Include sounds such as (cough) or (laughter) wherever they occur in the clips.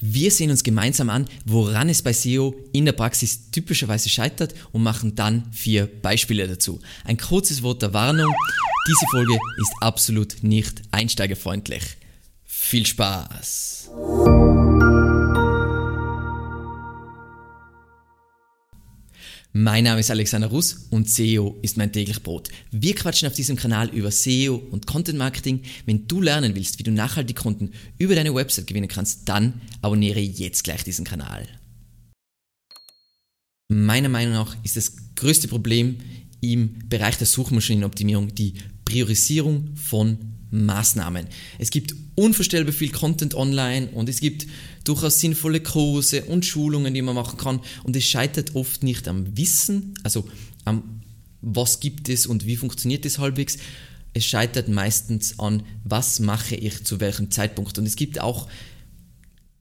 Wir sehen uns gemeinsam an, woran es bei SEO in der Praxis typischerweise scheitert und machen dann vier Beispiele dazu. Ein kurzes Wort der Warnung. Diese Folge ist absolut nicht einsteigerfreundlich. Viel Spaß! Mein Name ist Alexander Russ und SEO ist mein täglich Brot. Wir quatschen auf diesem Kanal über SEO und Content Marketing. Wenn du lernen willst, wie du nachhaltig Kunden über deine Website gewinnen kannst, dann abonniere jetzt gleich diesen Kanal. Meiner Meinung nach ist das größte Problem im Bereich der Suchmaschinenoptimierung die Priorisierung von Maßnahmen. Es gibt unvorstellbar viel Content online und es gibt durchaus sinnvolle Kurse und Schulungen, die man machen kann und es scheitert oft nicht am Wissen, also am was gibt es und wie funktioniert es halbwegs. Es scheitert meistens an, was mache ich zu welchem Zeitpunkt. Und es gibt auch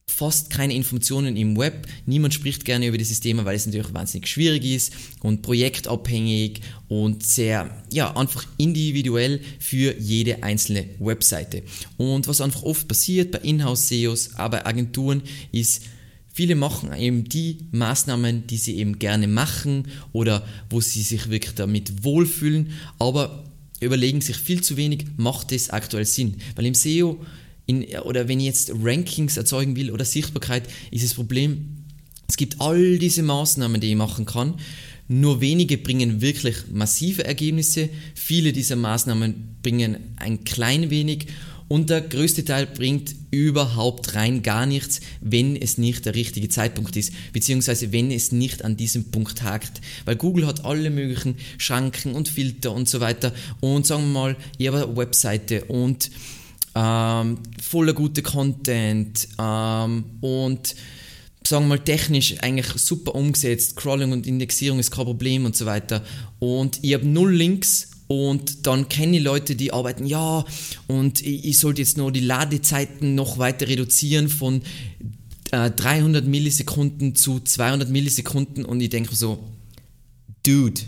fast keine Informationen im Web. Niemand spricht gerne über dieses Thema, weil es natürlich wahnsinnig schwierig ist und projektabhängig und sehr, ja, einfach individuell für jede einzelne Webseite. Und was einfach oft passiert bei Inhouse-SEOs, aber Agenturen, ist, Viele machen eben die Maßnahmen, die sie eben gerne machen oder wo sie sich wirklich damit wohlfühlen, aber überlegen sich viel zu wenig, macht es aktuell Sinn? Weil im SEO in, oder wenn ich jetzt Rankings erzeugen will oder Sichtbarkeit, ist das Problem, es gibt all diese Maßnahmen, die ich machen kann. Nur wenige bringen wirklich massive Ergebnisse. Viele dieser Maßnahmen bringen ein klein wenig und der größte Teil bringt überhaupt rein gar nichts, wenn es nicht der richtige Zeitpunkt ist, beziehungsweise wenn es nicht an diesem Punkt hakt. Weil Google hat alle möglichen Schranken und Filter und so weiter und sagen wir mal, eine Webseite und ähm, voller gute Content ähm, und sagen wir mal technisch eigentlich super umgesetzt, Crawling und Indexierung ist kein Problem und so weiter. Und ich habe null Links und dann kenne ich Leute, die arbeiten, ja, und ich, ich sollte jetzt nur die Ladezeiten noch weiter reduzieren von äh, 300 Millisekunden zu 200 Millisekunden und ich denke so, Dude,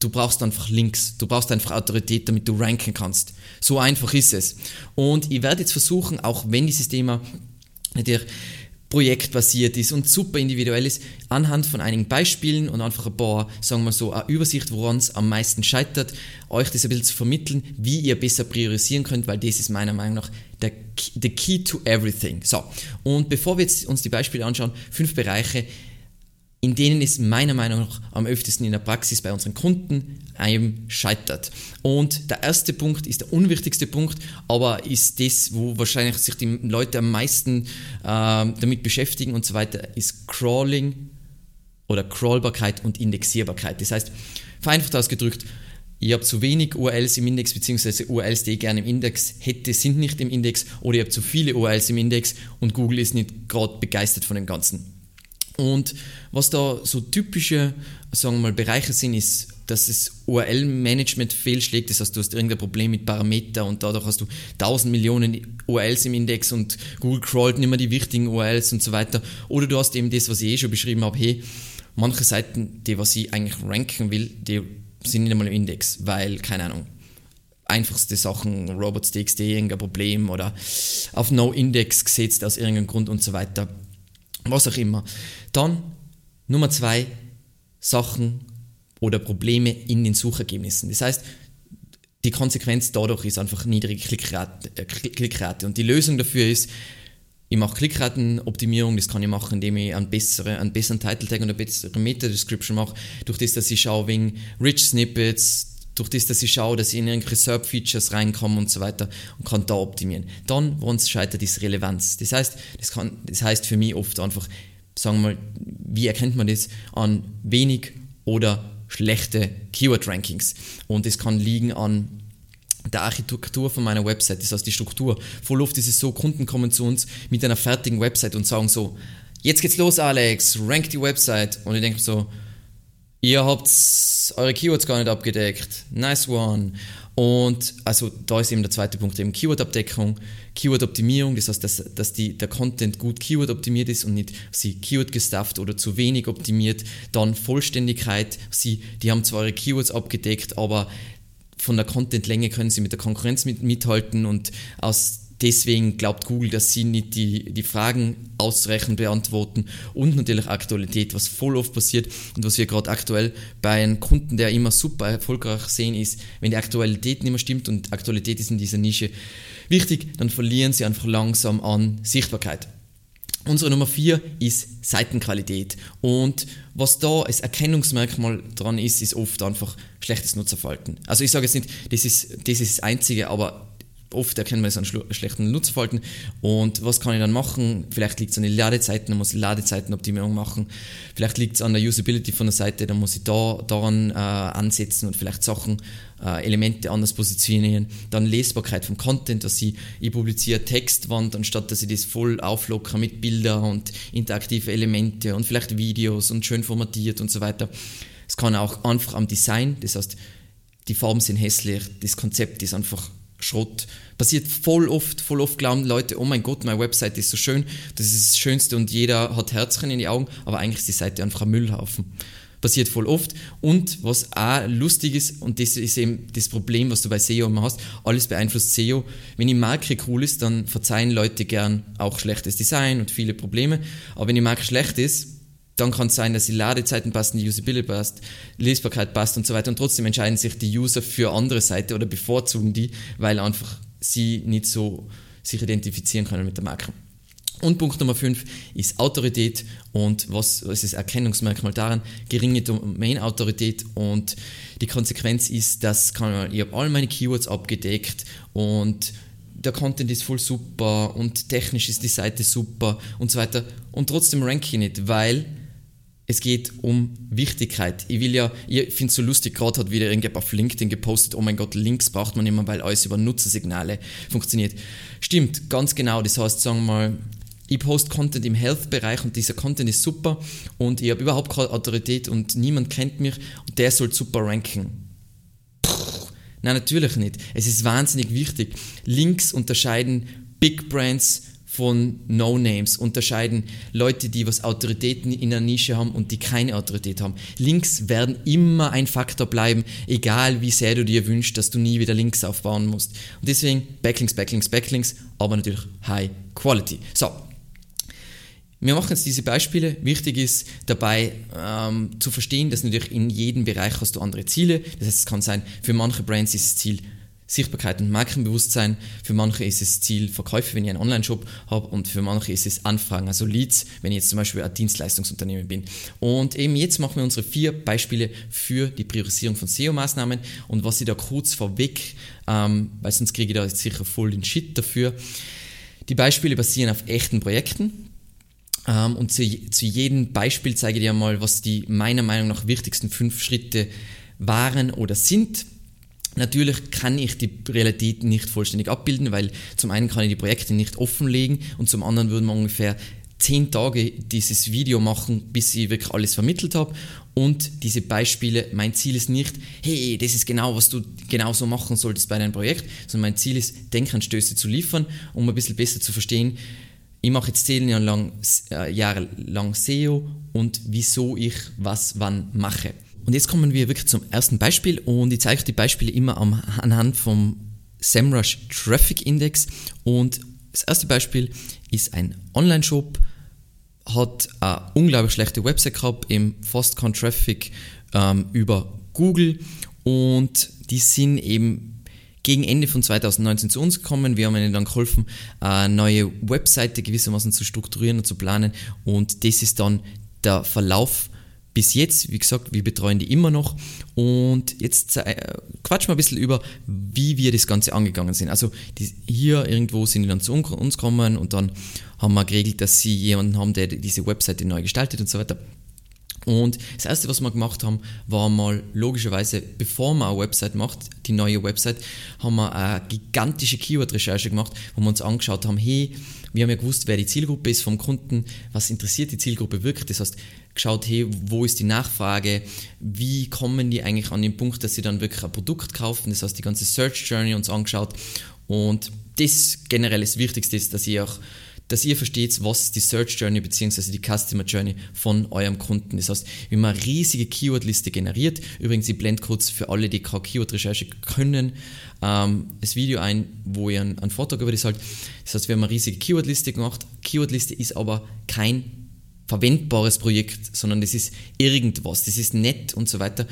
Du brauchst einfach Links, du brauchst einfach Autorität, damit du ranken kannst. So einfach ist es. Und ich werde jetzt versuchen, auch wenn dieses Thema natürlich projektbasiert ist und super individuell ist, anhand von einigen Beispielen und einfach ein paar, sagen wir so, eine Übersicht, woran es am meisten scheitert, euch das ein bisschen zu vermitteln, wie ihr besser priorisieren könnt, weil das ist meiner Meinung nach der the key to everything. So, und bevor wir jetzt uns die Beispiele anschauen, fünf Bereiche, in denen es meiner Meinung nach am öftesten in der Praxis bei unseren Kunden einem scheitert. Und der erste Punkt ist der unwichtigste Punkt, aber ist das, wo wahrscheinlich sich die Leute am meisten äh, damit beschäftigen und so weiter, ist Crawling oder Crawlbarkeit und Indexierbarkeit. Das heißt, vereinfacht ausgedrückt, ich habe zu wenig URLs im Index, beziehungsweise URLs, die ich gerne im Index hätte, sind nicht im Index, oder ich habe zu viele URLs im Index und Google ist nicht gerade begeistert von dem Ganzen. Und was da so typische, sagen wir mal, Bereiche sind, ist, dass das URL-Management fehlschlägt. Das heißt, du hast irgendein Problem mit Parameter und dadurch hast du 1000 Millionen URLs im Index und Google crawlt nicht mehr die wichtigen URLs und so weiter. Oder du hast eben das, was ich eh schon beschrieben habe, hey, manche Seiten, die was ich eigentlich ranken will, die sind nicht einmal im Index, weil, keine Ahnung, einfachste Sachen, Robots.txt, irgendein Problem oder auf No-Index gesetzt aus irgendeinem Grund und so weiter was auch immer. Dann Nummer zwei, Sachen oder Probleme in den Suchergebnissen. Das heißt, die Konsequenz dadurch ist einfach niedrige Klickrate, äh, Klickrate. Und die Lösung dafür ist, ich mache Klickratenoptimierung, das kann ich machen, indem ich einen besseren, einen besseren Title Tag und eine bessere Meta-Description mache, durch das, dass ich schaue wegen Rich Snippets, durch das, dass ich schaue, dass ich in irgendwelche SERP-Features reinkomme und so weiter und kann da optimieren. Dann, woran es scheitert, ist Relevanz. Das heißt, das, kann, das heißt für mich oft einfach, sagen wir mal, wie erkennt man das an wenig oder schlechte Keyword-Rankings? Und das kann liegen an der Architektur von meiner Website, das heißt die Struktur. Voll oft ist es so, Kunden kommen zu uns mit einer fertigen Website und sagen so, jetzt geht's los Alex, rank die Website. Und ich denke so, Ihr habt eure Keywords gar nicht abgedeckt. Nice one. Und also da ist eben der zweite Punkt, eben Keyword-Abdeckung, Keyword-Optimierung, das heißt, dass, dass die, der Content gut Keyword-optimiert ist und nicht sie Keyword-gestufft oder zu wenig optimiert. Dann Vollständigkeit, sie, die haben zwar ihre Keywords abgedeckt, aber von der Content-Länge können sie mit der Konkurrenz mit, mithalten und aus Deswegen glaubt Google, dass sie nicht die, die Fragen ausreichend beantworten und natürlich Aktualität, was voll oft passiert und was wir gerade aktuell bei einem Kunden, der immer super erfolgreich sehen, ist, wenn die Aktualität nicht mehr stimmt und Aktualität ist in dieser Nische wichtig, dann verlieren sie einfach langsam an Sichtbarkeit. Unsere Nummer 4 ist Seitenqualität. Und was da als Erkennungsmerkmal dran ist, ist oft einfach schlechtes Nutzerverhalten. Also ich sage jetzt nicht, das ist das, ist das Einzige, aber oft erkennen wir es an schlechten Nutzerverhalten. Und was kann ich dann machen? Vielleicht liegt es an den Ladezeiten, dann muss ich Ladezeitenoptimierung machen. Vielleicht liegt es an der Usability von der Seite, dann muss ich da daran äh, ansetzen und vielleicht Sachen, äh, Elemente anders positionieren. Dann Lesbarkeit vom Content, dass ich, ich publiziere Textwand, anstatt dass ich das voll auflockere mit Bildern und interaktive Elemente und vielleicht Videos und schön formatiert und so weiter. Es kann auch einfach am Design, das heißt, die Farben sind hässlich, das Konzept ist einfach Schrott. Passiert voll oft, voll oft glauben Leute, oh mein Gott, meine Website ist so schön, das ist das Schönste und jeder hat Herzchen in die Augen, aber eigentlich ist die Seite einfach ein Müllhaufen. Passiert voll oft. Und was auch lustig ist, und das ist eben das Problem, was du bei SEO immer hast, alles beeinflusst SEO. Wenn die Marke cool ist, dann verzeihen Leute gern auch schlechtes Design und viele Probleme. Aber wenn die Marke schlecht ist, dann kann es sein, dass die Ladezeiten passen, die Usability passt, Lesbarkeit passt und so weiter. Und trotzdem entscheiden sich die User für andere Seite oder bevorzugen die, weil einfach sie nicht so sich identifizieren können mit der Marke. Und Punkt Nummer 5 ist Autorität und was, ist das Erkennungsmerkmal daran? Geringe Domain-Autorität und die Konsequenz ist, dass kann, ich habe all meine Keywords abgedeckt und der Content ist voll super und technisch ist die Seite super und so weiter und trotzdem rank ich nicht, weil es geht um Wichtigkeit. Ich will ja, ich finde es so lustig, gerade hat wieder irgendjemand auf LinkedIn gepostet, oh mein Gott, Links braucht man immer, weil alles über Nutzersignale funktioniert. Stimmt, ganz genau. Das heißt, sagen wir mal, ich poste Content im Health-Bereich und dieser Content ist super und ich habe überhaupt keine Autorität und niemand kennt mich und der soll super ranken. Puh, nein, natürlich nicht. Es ist wahnsinnig wichtig. Links unterscheiden Big Brands von No-Names, unterscheiden Leute, die was Autoritäten in der Nische haben und die keine Autorität haben. Links werden immer ein Faktor bleiben, egal wie sehr du dir wünschst, dass du nie wieder Links aufbauen musst. Und deswegen Backlinks, Backlinks, Backlinks, aber natürlich High Quality. So, wir machen jetzt diese Beispiele. Wichtig ist dabei ähm, zu verstehen, dass natürlich in jedem Bereich hast du andere Ziele. Das heißt, es kann sein, für manche Brands ist das Ziel Sichtbarkeit und Markenbewusstsein. Für manche ist es Ziel Verkäufe, wenn ich einen Online-Shop habe und für manche ist es Anfragen, also Leads, wenn ich jetzt zum Beispiel ein Dienstleistungsunternehmen bin. Und eben jetzt machen wir unsere vier Beispiele für die Priorisierung von SEO-Maßnahmen und was ich da kurz vorweg, ähm, weil sonst kriege ich da jetzt sicher voll den Shit dafür. Die Beispiele basieren auf echten Projekten. Ähm, und zu, zu jedem Beispiel zeige ich dir mal, was die meiner Meinung nach wichtigsten fünf Schritte waren oder sind. Natürlich kann ich die Realität nicht vollständig abbilden, weil zum einen kann ich die Projekte nicht offenlegen und zum anderen würden wir ungefähr zehn Tage dieses Video machen, bis ich wirklich alles vermittelt habe. Und diese Beispiele, mein Ziel ist nicht, hey, das ist genau, was du genauso machen solltest bei deinem Projekt, sondern mein Ziel ist, Denkanstöße zu liefern, um ein bisschen besser zu verstehen, ich mache jetzt zehn Jahre lang, äh, Jahre lang SEO und wieso ich was wann mache. Und jetzt kommen wir wirklich zum ersten Beispiel. Und ich zeige euch die Beispiele immer am, anhand vom SEMrush Traffic Index. Und das erste Beispiel ist ein Online-Shop, hat eine unglaublich schlechte Website gehabt, im fast kein Traffic ähm, über Google. Und die sind eben gegen Ende von 2019 zu uns gekommen. Wir haben ihnen dann geholfen, eine neue Webseite gewissermaßen zu strukturieren und zu planen. Und das ist dann der Verlauf bis jetzt, wie gesagt, wir betreuen die immer noch und jetzt äh, quatschen wir ein bisschen über, wie wir das Ganze angegangen sind. Also die, hier irgendwo sind die dann zu uns gekommen und dann haben wir geregelt, dass sie jemanden haben, der diese Webseite neu gestaltet und so weiter. Und das erste, was wir gemacht haben, war mal logischerweise, bevor man eine Website macht, die neue Website, haben wir eine gigantische Keyword-Recherche gemacht, wo wir uns angeschaut haben, hey, wir haben ja gewusst, wer die Zielgruppe ist vom Kunden, was interessiert die Zielgruppe wirklich. Das heißt, geschaut, hey, wo ist die Nachfrage, wie kommen die eigentlich an den Punkt, dass sie dann wirklich ein Produkt kaufen, das heißt die ganze Search Journey uns angeschaut. Und das generell das Wichtigste ist, dass ich auch dass ihr versteht, was die Search Journey bzw. die Customer Journey von eurem Kunden. Das heißt, wie man eine riesige Keyword-Liste generiert. Übrigens, ich blende kurz für alle, die keine Keyword-Recherche können, ähm, das Video ein, wo ihr einen, einen Vortrag über das halt. Das heißt, wir haben eine riesige Keyword-Liste gemacht. Keyword-Liste ist aber kein verwendbares Projekt, sondern das ist irgendwas, das ist nett und so weiter.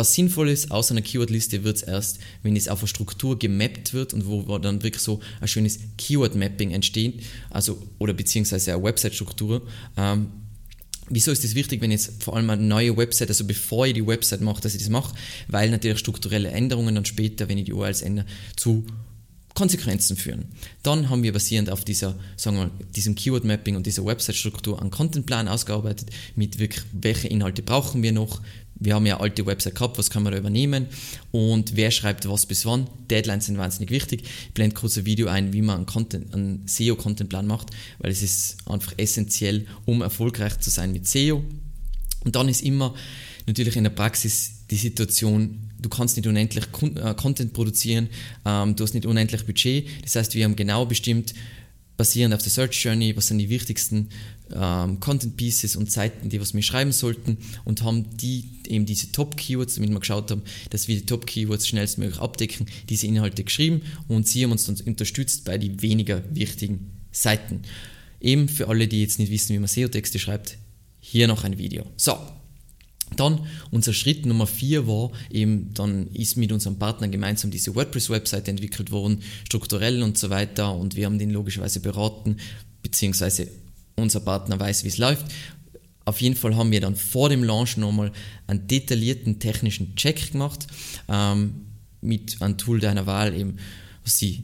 Was sinnvoll ist, aus einer Keyword-Liste wird es erst, wenn es auf eine Struktur gemappt wird und wo dann wirklich so ein schönes Keyword-Mapping entsteht, also oder beziehungsweise eine Website-Struktur. Ähm, Wieso ist das wichtig, wenn jetzt vor allem eine neue Website, also bevor ich die Website mache, dass ich das mache? Weil natürlich strukturelle Änderungen dann später, wenn ich die URLs ändere, zu Konsequenzen führen. Dann haben wir basierend auf dieser, sagen wir, diesem Keyword Mapping und dieser Website-Struktur einen Contentplan ausgearbeitet, mit wirklich, welche Inhalte brauchen wir noch, wir haben ja alte Website gehabt, was kann man da übernehmen und wer schreibt was bis wann. Deadlines sind wahnsinnig wichtig. Ich blende kurz ein Video ein, wie man einen, Content, einen SEO-Contentplan macht, weil es ist einfach essentiell, um erfolgreich zu sein mit SEO. Und dann ist immer natürlich in der Praxis die Situation, du kannst nicht unendlich äh, Content produzieren, ähm, du hast nicht unendlich Budget. Das heißt, wir haben genau bestimmt, basierend auf der Search Journey, was sind die wichtigsten ähm, Content Pieces und Seiten, die was wir schreiben sollten und haben die eben diese Top Keywords, damit wir geschaut haben, dass wir die Top Keywords schnellstmöglich abdecken, diese Inhalte geschrieben und sie haben uns dann unterstützt bei den weniger wichtigen Seiten. Eben für alle, die jetzt nicht wissen, wie man SEO-Texte schreibt, hier noch ein Video. So, dann unser Schritt Nummer vier war eben, dann ist mit unserem Partner gemeinsam diese WordPress-Webseite entwickelt worden, strukturell und so weiter und wir haben den logischerweise beraten, beziehungsweise unser Partner weiß, wie es läuft. Auf jeden Fall haben wir dann vor dem Launch nochmal einen detaillierten technischen Check gemacht ähm, mit einem Tool deiner Wahl, eben was sie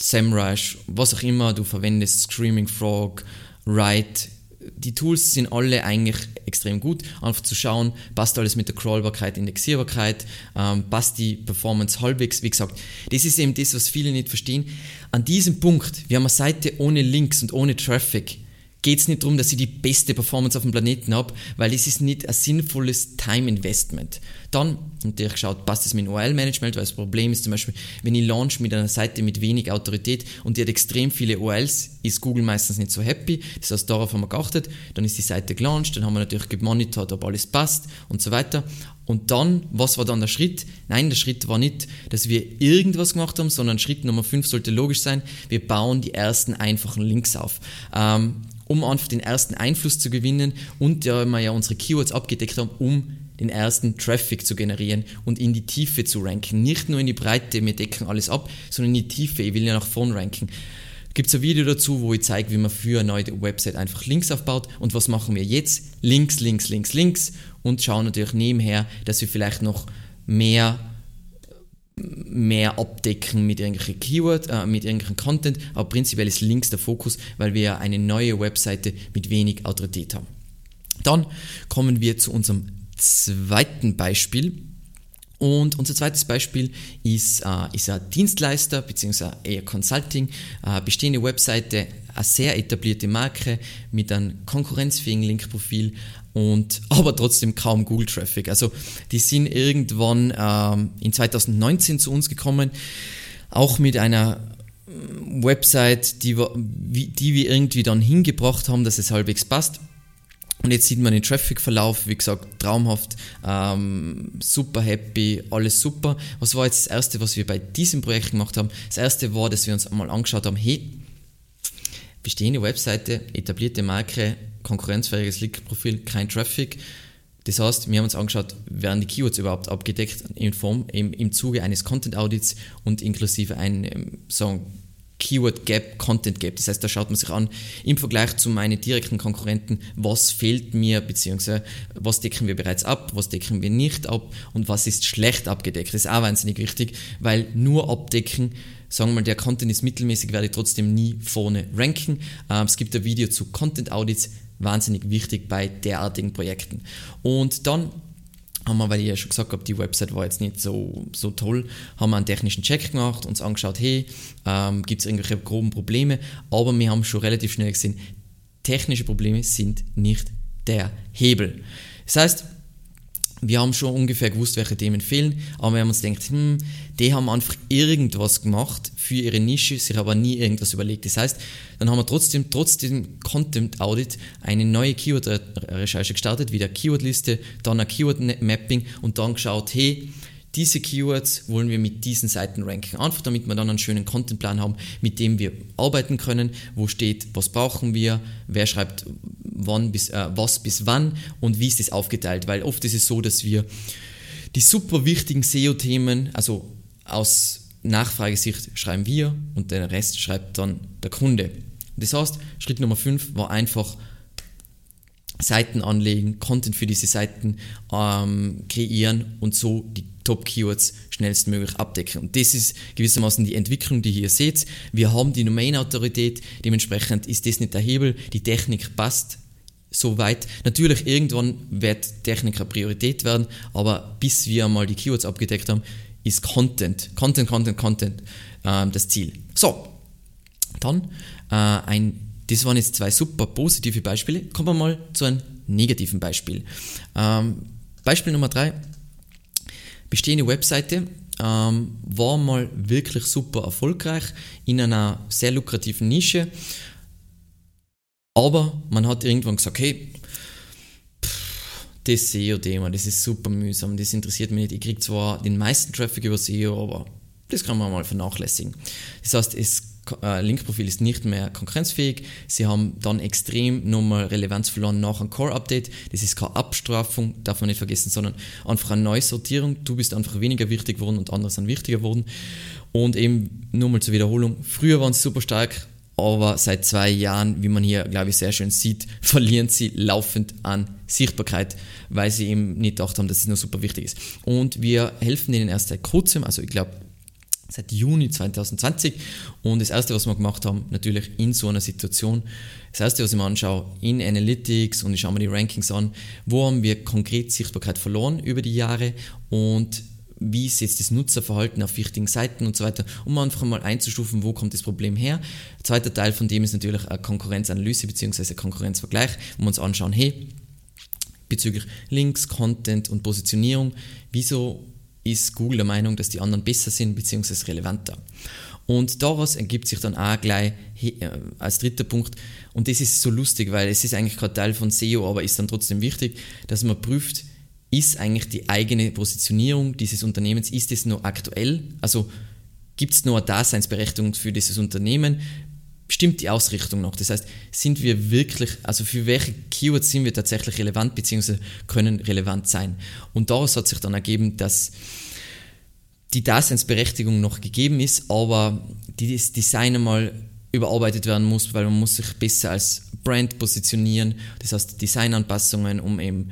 SEMrush, was auch immer du verwendest, Screaming Frog, Write, die Tools sind alle eigentlich extrem gut, einfach zu schauen, passt alles mit der Crawlbarkeit, Indexierbarkeit, ähm, passt die Performance halbwegs, wie gesagt, das ist eben das, was viele nicht verstehen. An diesem Punkt, wir haben eine Seite ohne Links und ohne Traffic, geht es nicht darum, dass ich die beste Performance auf dem Planeten habe, weil es ist nicht ein sinnvolles Time-Investment. Dann, natürlich geschaut, passt es mit dem URL-Management, weil das Problem ist zum Beispiel, wenn ich launch mit einer Seite mit wenig Autorität und die hat extrem viele URLs, ist Google meistens nicht so happy. Das heißt, darauf haben wir geachtet. Dann ist die Seite gelauncht, dann haben wir natürlich gemonitort, ob alles passt und so weiter. Und dann, was war dann der Schritt? Nein, der Schritt war nicht, dass wir irgendwas gemacht haben, sondern Schritt Nummer 5 sollte logisch sein, wir bauen die ersten einfachen Links auf. Ähm, um einfach den ersten Einfluss zu gewinnen und ja, wir ja unsere Keywords abgedeckt haben, um den ersten Traffic zu generieren und in die Tiefe zu ranken. Nicht nur in die Breite, wir decken alles ab, sondern in die Tiefe. Ich will ja nach vorn ranken. Gibt es ein Video dazu, wo ich zeige, wie man für eine neue Website einfach Links aufbaut und was machen wir jetzt? Links, links, links, links und schauen natürlich nebenher, dass wir vielleicht noch mehr mehr abdecken mit irgendwelchen Keyword, äh, mit irgendwelchen Content, aber prinzipiell ist Links der Fokus, weil wir eine neue Webseite mit wenig Autorität haben. Dann kommen wir zu unserem zweiten Beispiel. Und unser zweites Beispiel ist, äh, ist ein Dienstleister bzw. eher Consulting, äh, bestehende Webseite, eine sehr etablierte Marke mit einem konkurrenzfähigen Linkprofil und (laughs) aber trotzdem kaum Google Traffic. Also die sind irgendwann ähm, in 2019 zu uns gekommen, auch mit einer ähm, Website, die wir, die wir irgendwie dann hingebracht haben, dass es halbwegs passt. Und jetzt sieht man den Traffic-Verlauf, wie gesagt, traumhaft, ähm, super happy, alles super. Was war jetzt das Erste, was wir bei diesem Projekt gemacht haben? Das Erste war, dass wir uns einmal angeschaut haben, hey, bestehende Webseite, etablierte Marke, konkurrenzfähiges Link-Profil, kein Traffic. Das heißt, wir haben uns angeschaut, werden die Keywords überhaupt abgedeckt in Form, im, im Zuge eines Content Audits und inklusive einem so Keyword Gap, Content Gap. Das heißt, da schaut man sich an, im Vergleich zu meinen direkten Konkurrenten, was fehlt mir, beziehungsweise was decken wir bereits ab, was decken wir nicht ab und was ist schlecht abgedeckt. Das ist auch wahnsinnig wichtig, weil nur abdecken, sagen wir mal, der Content ist mittelmäßig, werde ich trotzdem nie vorne ranken. Ähm, es gibt ein Video zu Content Audits, wahnsinnig wichtig bei derartigen Projekten. Und dann haben wir, weil ich ja schon gesagt habe, die Website war jetzt nicht so, so toll, haben wir einen technischen Check gemacht, uns angeschaut, hey, ähm, gibt es irgendwelche groben Probleme, aber wir haben schon relativ schnell gesehen, technische Probleme sind nicht der Hebel. Das heißt, wir haben schon ungefähr gewusst, welche Themen fehlen, aber wir haben uns gedacht, hm, die haben einfach irgendwas gemacht für ihre Nische, sich aber nie irgendwas überlegt. Das heißt, dann haben wir trotzdem, trotzdem Content Audit eine neue Keyword-Recherche gestartet, wieder Keyword-Liste, dann ein Keyword-Mapping und dann geschaut, hey, diese Keywords wollen wir mit diesen Seiten ranken. Einfach damit wir dann einen schönen Contentplan haben, mit dem wir arbeiten können, wo steht, was brauchen wir, wer schreibt wann bis, äh, was bis wann und wie ist das aufgeteilt. Weil oft ist es so, dass wir die super wichtigen SEO-Themen, also aus Nachfragesicht schreiben wir und den Rest schreibt dann der Kunde. Das heißt, Schritt Nummer 5 war einfach Seiten anlegen, Content für diese Seiten ähm, kreieren und so die Top-Keywords schnellstmöglich abdecken. Und das ist gewissermaßen die Entwicklung, die ihr hier seht. Wir haben die Domain-Autorität, dementsprechend ist das nicht der Hebel, die Technik passt soweit. Natürlich, irgendwann wird Technik eine Priorität werden, aber bis wir mal die Keywords abgedeckt haben, ist Content, Content, Content, Content äh, das Ziel. So, dann äh, ein, das waren jetzt zwei super positive Beispiele. Kommen wir mal zu einem negativen Beispiel. Ähm, Beispiel Nummer drei bestehende Webseite ähm, war mal wirklich super erfolgreich in einer sehr lukrativen Nische. Aber man hat irgendwann gesagt, okay, das SEO-Thema, das ist super mühsam, das interessiert mich nicht. Ich kriege zwar den meisten Traffic über SEO, aber das kann man mal vernachlässigen. Das heißt, es äh, Linkprofil ist nicht mehr konkurrenzfähig. Sie haben dann extrem nochmal Relevanz verloren nach einem Core-Update. Das ist keine Abstrafung, darf man nicht vergessen, sondern einfach eine Neusortierung. Du bist einfach weniger wichtig geworden und andere sind wichtiger geworden. Und eben nur mal zur Wiederholung. Früher waren sie super stark, aber seit zwei Jahren, wie man hier, glaube ich, sehr schön sieht, (laughs) verlieren sie laufend an Sichtbarkeit, weil sie eben nicht gedacht haben, dass es nur super wichtig ist. Und wir helfen ihnen erst seit kurzem, also ich glaube seit Juni 2020. Und das erste, was wir gemacht haben, natürlich in so einer Situation, das erste, was ich mir anschaue, in Analytics und ich schaue mir die Rankings an, wo haben wir konkret Sichtbarkeit verloren über die Jahre und wie ist jetzt das Nutzerverhalten auf wichtigen Seiten und so weiter, um einfach mal einzustufen, wo kommt das Problem her. Der zweite Teil von dem ist natürlich eine Konkurrenzanalyse bzw. Konkurrenzvergleich, wir uns anschauen, hey, bezüglich Links, Content und Positionierung, wieso ist Google der Meinung, dass die anderen besser sind bzw. relevanter. Und daraus ergibt sich dann auch gleich äh, als dritter Punkt, und das ist so lustig, weil es ist eigentlich kein Teil von SEO, aber ist dann trotzdem wichtig, dass man prüft, ist eigentlich die eigene Positionierung dieses Unternehmens, ist es nur aktuell? Also gibt es nur eine Daseinsberechtigung für dieses Unternehmen? Stimmt die Ausrichtung noch? Das heißt, sind wir wirklich, also für welche Keywords sind wir tatsächlich relevant bzw. können relevant sein? Und daraus hat sich dann ergeben, dass die Daseinsberechtigung noch gegeben ist, aber das Design einmal überarbeitet werden muss, weil man muss sich besser als Brand positionieren. Das heißt Designanpassungen, um eben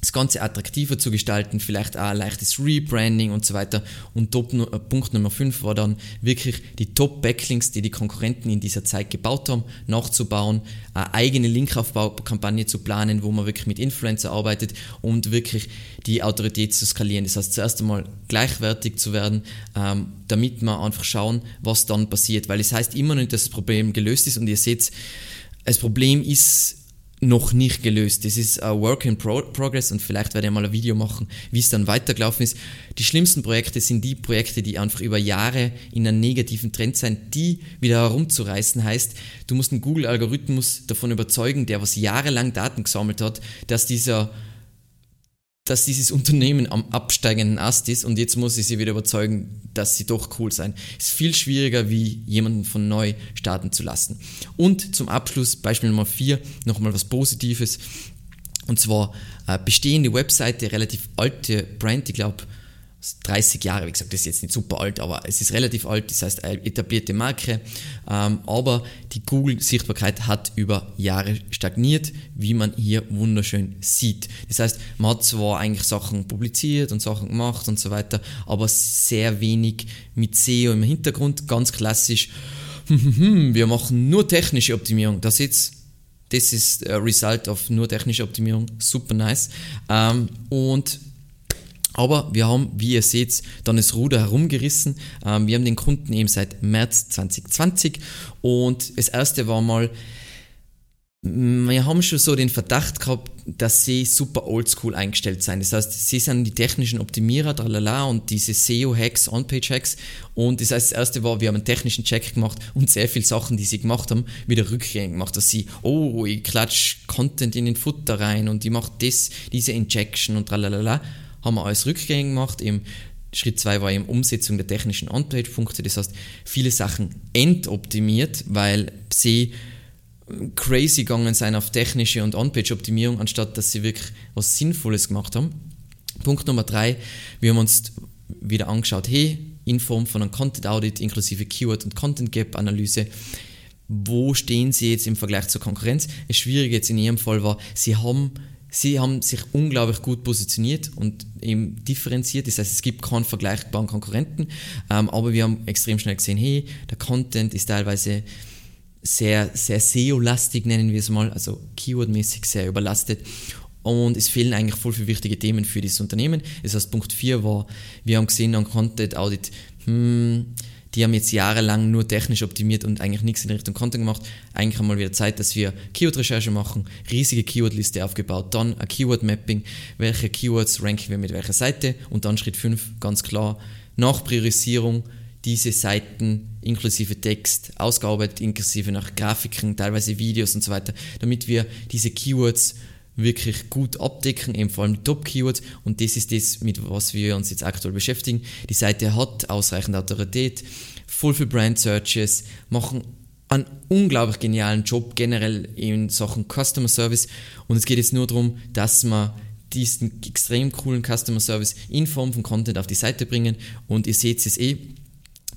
das Ganze attraktiver zu gestalten, vielleicht auch ein leichtes Rebranding und so weiter. Und Top, äh, Punkt Nummer 5 war dann wirklich die Top-Backlinks, die die Konkurrenten in dieser Zeit gebaut haben, nachzubauen, eine eigene Linkaufbaukampagne zu planen, wo man wirklich mit Influencer arbeitet und wirklich die Autorität zu skalieren. Das heißt, zuerst einmal gleichwertig zu werden, ähm, damit wir einfach schauen, was dann passiert. Weil es heißt immer nicht, dass das Problem gelöst ist und ihr seht, das Problem ist noch nicht gelöst. Das ist ein Work in Progress und vielleicht werde ich mal ein Video machen, wie es dann weitergelaufen ist. Die schlimmsten Projekte sind die Projekte, die einfach über Jahre in einem negativen Trend sind, die wieder herumzureißen heißt, du musst einen Google-Algorithmus davon überzeugen, der was jahrelang Daten gesammelt hat, dass dieser dass dieses Unternehmen am absteigenden Ast ist und jetzt muss ich sie wieder überzeugen, dass sie doch cool sein. Ist viel schwieriger, wie jemanden von neu starten zu lassen. Und zum Abschluss, Beispiel Nummer 4, nochmal was Positives. Und zwar äh, bestehende Webseite, relativ alte Brand, ich glaube 30 Jahre, wie gesagt, das ist jetzt nicht super alt, aber es ist relativ alt, das heißt eine etablierte Marke, ähm, aber die Google-Sichtbarkeit hat über Jahre stagniert, wie man hier wunderschön sieht. Das heißt, man hat zwar eigentlich Sachen publiziert und Sachen gemacht und so weiter, aber sehr wenig mit SEO im Hintergrund, ganz klassisch, (laughs) wir machen nur technische Optimierung, das jetzt das ist a Result of nur technische Optimierung, super nice. Ähm, und aber wir haben, wie ihr seht, dann das Ruder herumgerissen. Ähm, wir haben den Kunden eben seit März 2020 und das erste war mal, wir haben schon so den Verdacht gehabt, dass sie super oldschool eingestellt sind. Das heißt, sie sind die technischen Optimierer, tralala, und diese SEO-Hacks, On-Page-Hacks. Und das heißt, das erste war, wir haben einen technischen Check gemacht und sehr viele Sachen, die sie gemacht haben, wieder rückgängig gemacht. Dass sie, oh, ich klatsch Content in den Futter rein und ich mache das, diese Injection und tralala, haben wir alles rückgängig gemacht. Eben Schritt 2 war eben Umsetzung der technischen On-Page-Punkte. Das heißt, viele Sachen entoptimiert, weil sie crazy gegangen sein auf technische und On-Page-Optimierung, anstatt dass sie wirklich was Sinnvolles gemacht haben. Punkt Nummer drei, wir haben uns wieder angeschaut, hey, in Form von einem Content Audit inklusive Keyword und Content Gap Analyse, wo stehen sie jetzt im Vergleich zur Konkurrenz? Das Schwierige jetzt in ihrem Fall war, sie haben, sie haben sich unglaublich gut positioniert und eben differenziert. Das heißt, es gibt keinen vergleichbaren Konkurrenten, ähm, aber wir haben extrem schnell gesehen, hey, der Content ist teilweise sehr, sehr SEO-lastig, nennen wir es mal, also Keyword-mäßig sehr überlastet. Und es fehlen eigentlich voll viele wichtige Themen für dieses Unternehmen. Das heißt, Punkt 4 war, wir haben gesehen an Content Audit, hm, die haben jetzt jahrelang nur technisch optimiert und eigentlich nichts in Richtung Content gemacht. Eigentlich haben wir wieder Zeit, dass wir Keyword-Recherche machen, riesige Keyword-Liste aufgebaut, dann ein Keyword-Mapping, welche Keywords ranken wir mit welcher Seite und dann Schritt 5, ganz klar, nach Priorisierung diese Seiten inklusive Text ausgearbeitet, inklusive nach Grafiken, teilweise Videos und so weiter, damit wir diese Keywords wirklich gut abdecken, eben vor allem die Top-Keywords. Und das ist das, mit was wir uns jetzt aktuell beschäftigen. Die Seite hat ausreichend Autorität, voll für Brand-Searches, machen einen unglaublich genialen Job generell in Sachen Customer Service. Und es geht jetzt nur darum, dass man diesen extrem coolen Customer Service in Form von Content auf die Seite bringen. Und ihr seht es eh,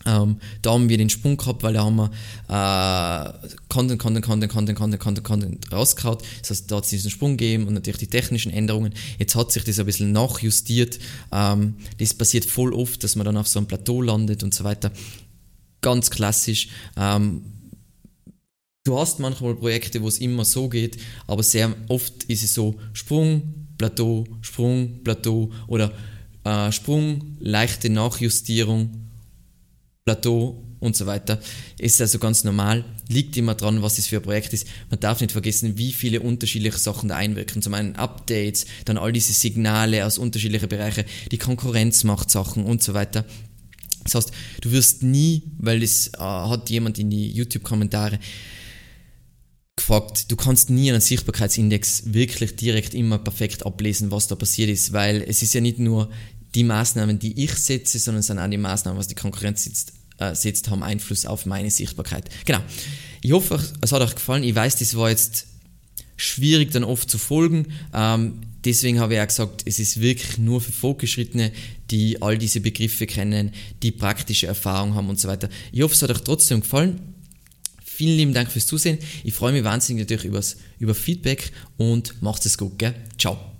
ähm, da haben wir den Sprung gehabt, weil da haben wir äh, Content, Content, Content, Content, Content, Content, Content rausgehauen. Das heißt, da hat es diesen Sprung gegeben und natürlich die technischen Änderungen. Jetzt hat sich das ein bisschen nachjustiert. Ähm, das passiert voll oft, dass man dann auf so einem Plateau landet und so weiter. Ganz klassisch. Ähm, du hast manchmal Projekte, wo es immer so geht, aber sehr oft ist es so Sprung, Plateau, Sprung, Plateau oder äh, Sprung, leichte Nachjustierung, Plateau und so weiter. Ist also ganz normal, liegt immer dran, was es für ein Projekt ist. Man darf nicht vergessen, wie viele unterschiedliche Sachen da einwirken. Zum einen Updates, dann all diese Signale aus unterschiedlichen Bereichen, die Konkurrenz macht Sachen und so weiter. Das heißt, du wirst nie, weil es äh, hat jemand in die YouTube-Kommentare gefragt, du kannst nie einen Sichtbarkeitsindex wirklich direkt immer perfekt ablesen, was da passiert ist, weil es ist ja nicht nur die Maßnahmen, die ich setze, sondern es sind auch die Maßnahmen, was die Konkurrenz setzt, äh, setzt, haben Einfluss auf meine Sichtbarkeit. Genau. Ich hoffe, es hat euch gefallen. Ich weiß, das war jetzt schwierig dann oft zu folgen. Ähm, deswegen habe ich auch gesagt, es ist wirklich nur für Fortgeschrittene, die all diese Begriffe kennen, die praktische Erfahrung haben und so weiter. Ich hoffe, es hat euch trotzdem gefallen. Vielen lieben Dank fürs Zusehen. Ich freue mich wahnsinnig natürlich übers, über Feedback und macht es gut. Gell? Ciao.